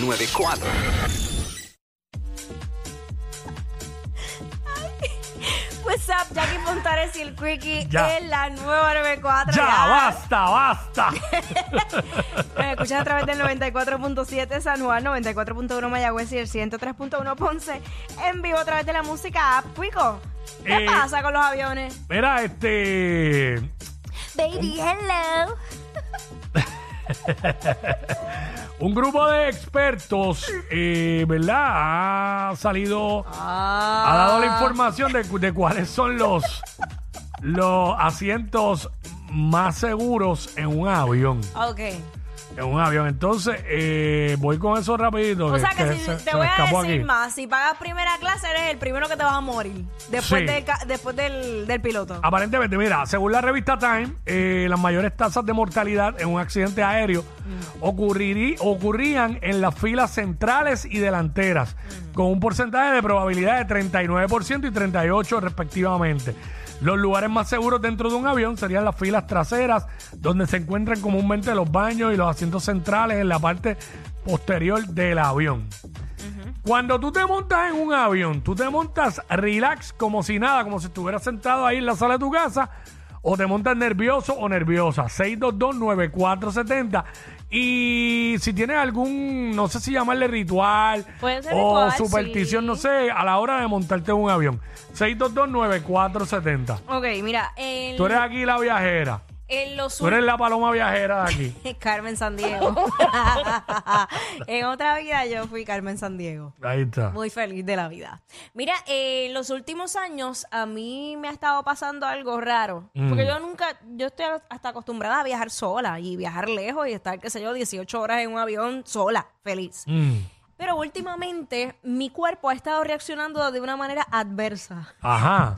94. What's up, Jackie Fontanes y el Quickie Ya. en la nueva 94. Ya, basta, basta. Me escuchas a través del 94.7 San Juan, 94.1 Mayagüez y el 103.1 Ponce. En vivo a través de la música app. Quico, ¿qué Eh, pasa con los aviones? Mira, este. Baby, hello. Un grupo de expertos, eh, ¿verdad? Ha salido, Ah. ha dado la información de, de cuáles son los, los asientos más seguros en un avión. Ok. En un avión. Entonces, eh, voy con eso rapidito. O sea que, si se- te se me voy a escapó decir aquí. más, si pagas primera clase eres el primero que te vas a morir después, Sí. del, ca- después del, del piloto. Aparentemente, mira, según la revista Time, eh, las mayores tasas de mortalidad en un accidente aéreo ocurrirí- ocurrían en las filas centrales y delanteras, con un porcentaje de probabilidad de 39% y 38% respectivamente. Los lugares más seguros dentro de un avión serían las filas traseras, donde se encuentran comúnmente los baños y los asientos centrales en la parte posterior del avión. Cuando tú te montas en un avión, tú te montas relax como si nada, como si estuvieras sentado ahí en la sala de tu casa, o te montas nervioso o nerviosa. 6229470. Y si tienes algún, no sé si llamarle ritual Puede ser o ritual, superstición, sí. no sé, a la hora de montarte en un avión. 6229470. Ok, mira, en, Tú eres aquí la viajera. En los Tú eres la paloma viajera de aquí. Carmen San Diego. en otra vida yo fui Carmen San Diego. Ahí está. Muy feliz de la vida. Mira, eh, en los últimos años a mí me ha estado pasando algo raro. Mm. Porque yo nunca, yo estoy hasta acostumbrada a viajar sola y viajar lejos y estar, qué sé yo, 18 horas en un avión sola, feliz. Mm. Pero últimamente mi cuerpo ha estado reaccionando de una manera adversa. Ajá.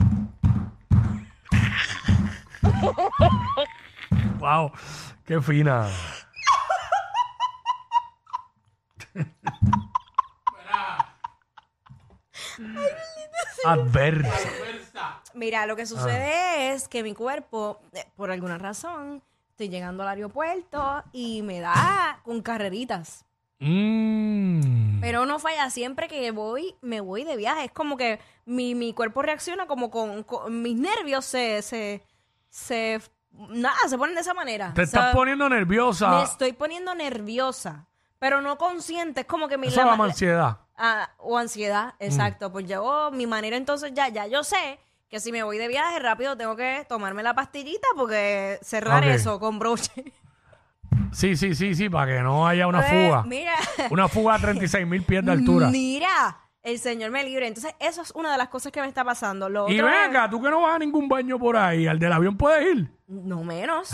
Wow, qué fina. Adversa. Mira, lo que Ah. sucede es que mi cuerpo, eh, por alguna razón, estoy llegando al aeropuerto y me da con carreritas. Mm. Pero no falla, siempre que voy, me voy de viaje. Es como que mi, mi cuerpo reacciona como con, con- mis nervios se, se, se, nada, se ponen de esa manera. Te estás poniendo nerviosa. Me estoy poniendo nerviosa, pero no consciente. Es como que mi... Eso la- ansiedad. Ah, o ansiedad, exacto. Pues yo, mi manera entonces ya, ya yo sé que si me voy de viaje rápido tengo que tomarme la pastillita porque cerrar eso con broche. Sí, sí, sí, sí, para que no haya una Pues, fuga. Mira. Una fuga a 36 mil pies de altura. Mira, el Señor me libre. Entonces, eso es una de las cosas que me está pasando. Lo Y otro ven es- acá, tú que no vas a ningún baño por ahí, al del avión puedes ir. No menos.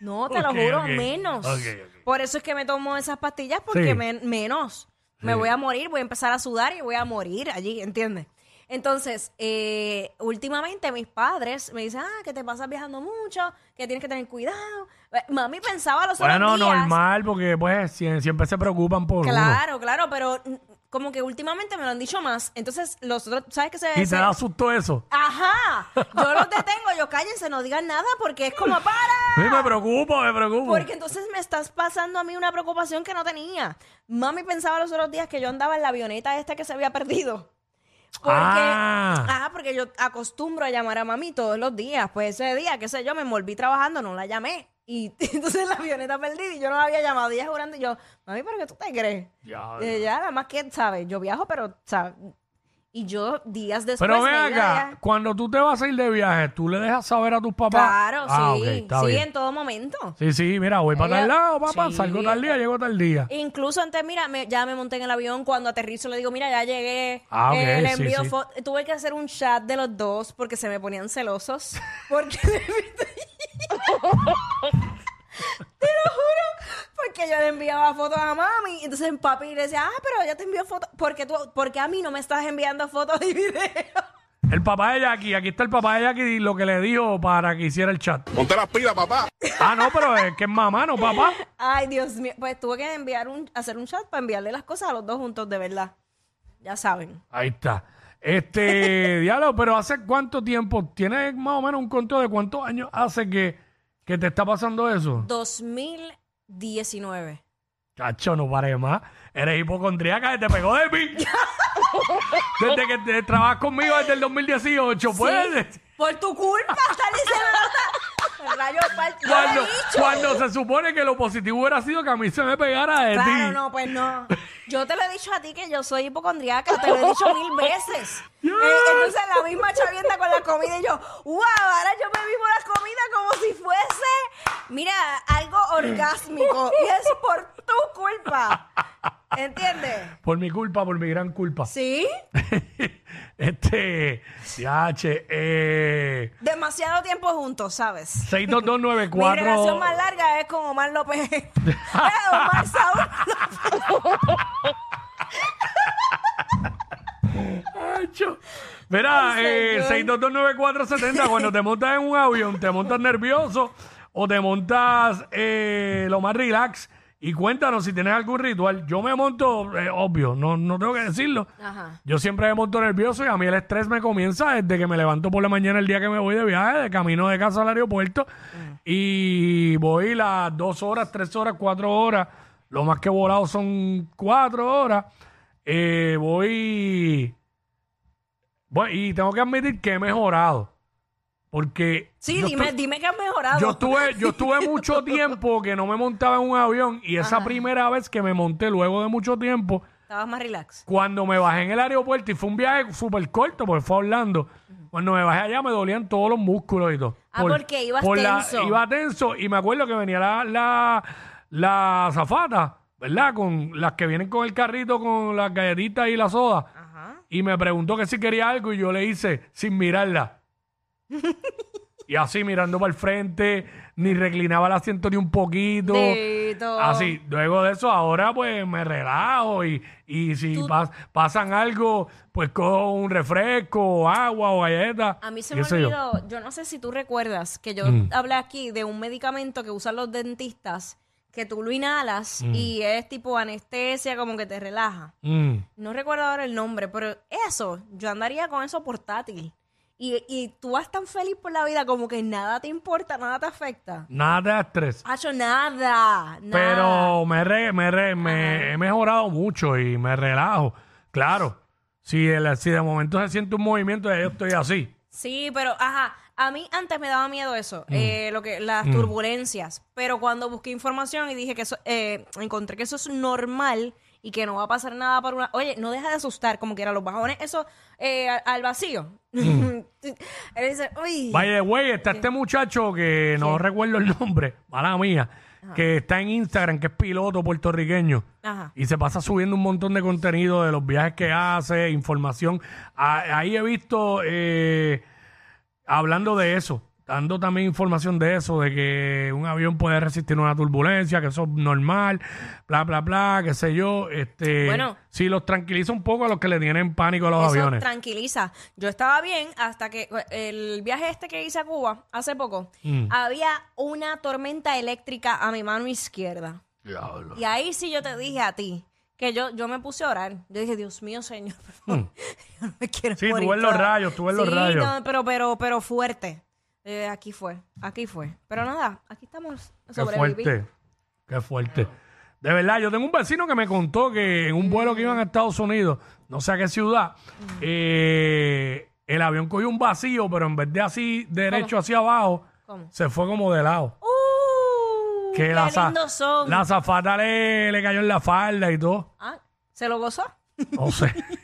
No, te Ok, lo juro, ok. menos. Ok, ok. Por eso es que me tomo esas pastillas porque Sí. men- menos. Me Sí. voy a morir, voy a empezar a sudar y voy a morir allí, ¿entiendes? Entonces, eh, últimamente mis padres me dicen, ah, que te pasas viajando mucho, que tienes que tener cuidado. Eh, Mami pensaba los otros Bueno, días. normal, porque pues sie- siempre se preocupan por uno. Claro, claro, pero mm, como que últimamente me lo han dicho más. Entonces, los otros, ¿sabes qué se Y te se- da susto eso. Ajá, yo los detengo, yo cállense, no digan nada porque es como para. Sí, me preocupo, me preocupo. Porque entonces me estás pasando a mí una preocupación que no tenía. Mami pensaba los otros días que yo andaba en la avioneta esta que se había perdido. Porque, Ah. ah, porque yo acostumbro a llamar a mami todos los días. Pues ese día, qué sé yo, me envolví trabajando, no la llamé. Y entonces la avioneta perdida y yo no la había llamado. Y ella jurando y yo, mami, ¿pero qué tú te crees? Ya, Y ella, nada más que, ¿sabes? Yo viajo, pero, ¿sabes? Y yo días después... Pero ven acá, ya- cuando tú te vas a ir de viaje, ¿tú le dejas saber a tus papás? Claro, Ah, sí. ok, está sí, bien. en todo momento. Sí, sí, mira, voy para tal Ella- lado, papá, Sí. salgo tal día, llego tal día. Incluso antes, mira, me- ya me monté en el avión. Cuando aterrizo le digo, mira, ya llegué. Ah, ok, Eh, le sí, envío sí. fo- Tuve que hacer un chat de los dos porque se me ponían celosos. Porque. Porque yo le enviaba fotos a mami. Entonces papi le decía, ah, pero ya te envío fotos. Porque tú, porque a mí no me estás enviando fotos y videos. El papá de Jackie, aquí está el papá de Jackie lo que le dijo para que hiciera el chat. Ponte las pilas, papá. Ah, no, pero es que es mamá, no papá. Ay, Dios mío. Pues tuve que enviar un, hacer un chat para enviarle las cosas a los dos juntos, de verdad. Ya saben. Ahí está. Este, diálogo, pero ¿hace cuánto tiempo? ¿Tienes más o menos un control de cuántos años hace que, que te está pasando eso? 2019. Cacho, no pare más. Eres hipocondríaca, te pegó de mí. desde que te, trabajas conmigo desde el 2018, ¿puedes? Por tu culpa, estás diciendo el rayo par- Yo le he Cuando, dicho. cuando se supone que lo positivo hubiera sido que a mí se me pegara de Claro, ti. no, pues no. Yo te lo he dicho a ti que yo soy hipocondriaca, te lo he dicho mil veces. Eh, entonces la misma chavienda con la comida y yo, wow, ahora yo me vivo la comida como si fuese, mira, algo orgásmico. Y es por tu culpa. ¿Entiendes? Por mi culpa, por mi gran culpa. Sí. este, yache, eh, Demasiado tiempo juntos, ¿sabes? 62294. Mi relación más larga es con Omar López. Eh, Omar Saúl. Acho. Mira, eh, señor. 6229470, cuando te montas en un avión, te montas nervioso o te montas eh, lo más relax. Y cuéntanos si tienes algún ritual. Yo me monto, eh, obvio, no, no tengo que decirlo. Ajá. Yo siempre me monto nervioso y a mí el estrés me comienza desde que me levanto por la mañana el día que me voy de viaje, de camino de casa al aeropuerto. Y voy las dos horas, tres horas, cuatro horas. Lo más que he volado son cuatro horas. Eh, voy. Bueno, y tengo que admitir que he mejorado. Porque. Sí, yo dime, estu- dime que has mejorado. yo estuve, yo estuve mucho tiempo que no me montaba en un avión. Y esa Ajá. primera vez que me monté luego de mucho tiempo, Estabas más relax. cuando me bajé en el aeropuerto y fue un viaje súper corto porque fue a Orlando. Cuando me bajé allá me dolían todos los músculos y todo. Ah, porque ibas la- tenso. iba tenso y me acuerdo que venía la, la, la azafata, ¿verdad? Con las que vienen con el carrito con las galletitas y la soda. Ajá. Y me preguntó que si quería algo y yo le hice sin mirarla. y así mirando para el frente, ni reclinaba el asiento ni un poquito. Dito. Así, luego de eso, ahora pues me relajo y, y si pas- pasan algo, pues cojo un refresco, o agua o galleta. A mí se qué me sé yo. olvidó, yo. no sé si tú recuerdas que yo Mm. hablé aquí de un medicamento que usan los dentistas que tú lo inhalas Mm. y es tipo anestesia, como que te relaja. Mm. No recuerdo ahora el nombre, pero eso, yo andaría con eso portátil. Y, y tú vas tan feliz por la vida como que nada te importa, nada te afecta. Nada de estrés. Hacho, nada, nada. Pero me, re- me, re- me he mejorado mucho y me relajo. Claro, si, el- si de momento se siente un movimiento, yo estoy así. Sí, pero ajá, a mí antes me daba miedo eso, Mm. eh, lo que las turbulencias, pero cuando busqué información y dije que eso, eh, encontré que eso es normal y que no va a pasar nada para una, oye, no deja de asustar, como que eran los bajones, eso eh, al, al vacío. Él dice, uy, Vaya, güey, está este muchacho que no recuerdo el nombre, mala mía, que está en Instagram, que es piloto puertorriqueño. ajá, Y se pasa subiendo un montón de contenido de los viajes que hace, información. Ahí he visto, eh, hablando de eso, dando también información de eso, de que un avión puede resistir una turbulencia, que eso es normal, bla, bla, bla, qué sé yo. Este, Bueno. sí, los tranquiliza un poco a los que le tienen pánico a los eso aviones. tranquiliza. Yo estaba bien hasta que el viaje este que hice a Cuba hace poco, Mm. había una tormenta eléctrica a mi mano izquierda. Diablo. Y ahí sí yo te dije a ti que yo, yo me puse a orar. Yo dije, Dios mío, Señor, por favor, yo no me quiero Mm. Sí, tú morir ves los toda". rayos, tú ves los rayos. no, pero, pero, pero fuerte. Eh, aquí fue, aquí fue. Pero nada, aquí estamos Qué fuerte. Qué fuerte. De verdad, yo tengo un vecino que me contó que en un vuelo que iban a Estados Unidos, no sé a qué ciudad, eh, el avión cogió un vacío, pero en vez de así derecho hacia abajo, ¿Cómo? se fue como de lado. ¡Uh! Que ¡Qué la, za- lindos son! la zafata le, le cayó en la falda y todo. Ah, ¿Se lo gozó? No sé.